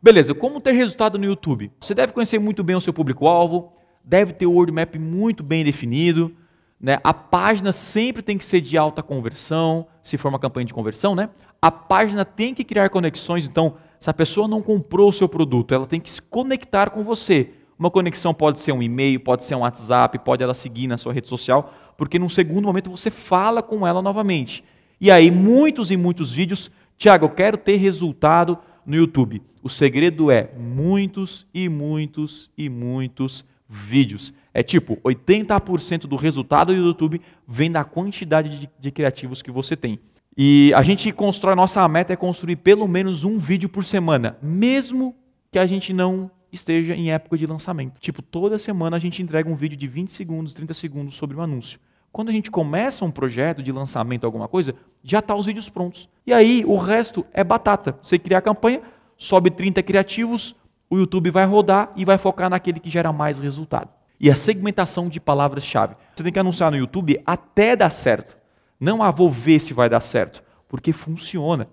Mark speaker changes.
Speaker 1: Beleza, como ter resultado no YouTube? Você deve conhecer muito bem o seu público-alvo, deve ter o word map muito bem definido, né? A página sempre tem que ser de alta conversão, se for uma campanha de conversão, né? A página tem que criar conexões, então, se a pessoa não comprou o seu produto, ela tem que se conectar com você. Uma conexão pode ser um e-mail, pode ser um WhatsApp, pode ela seguir na sua rede social, porque num segundo momento você fala com ela novamente. E aí, muitos e muitos vídeos, Tiago, eu quero ter resultado no YouTube. O segredo é muitos e muitos e muitos vídeos. É tipo, 80% do resultado do YouTube vem da quantidade de, de, criativos que você tem. E a gente constrói, nossa meta é construir pelo menos um vídeo por semana, mesmo que a gente não esteja em época de lançamento. Tipo, toda semana a gente entrega um vídeo de 20 segundos, 30 segundos sobre um anúncio. Quando a gente começa um projeto de lançamento, alguma coisa, já está os vídeos prontos. E aí o resto é batata. Você cria a campanha, sobe 30 criativos, o YouTube vai rodar e vai focar naquele que gera mais resultado. E a segmentação de palavras-chave. Você tem que anunciar no YouTube até dar certo. Não, ah, vou ver se vai dar certo. Porque funciona.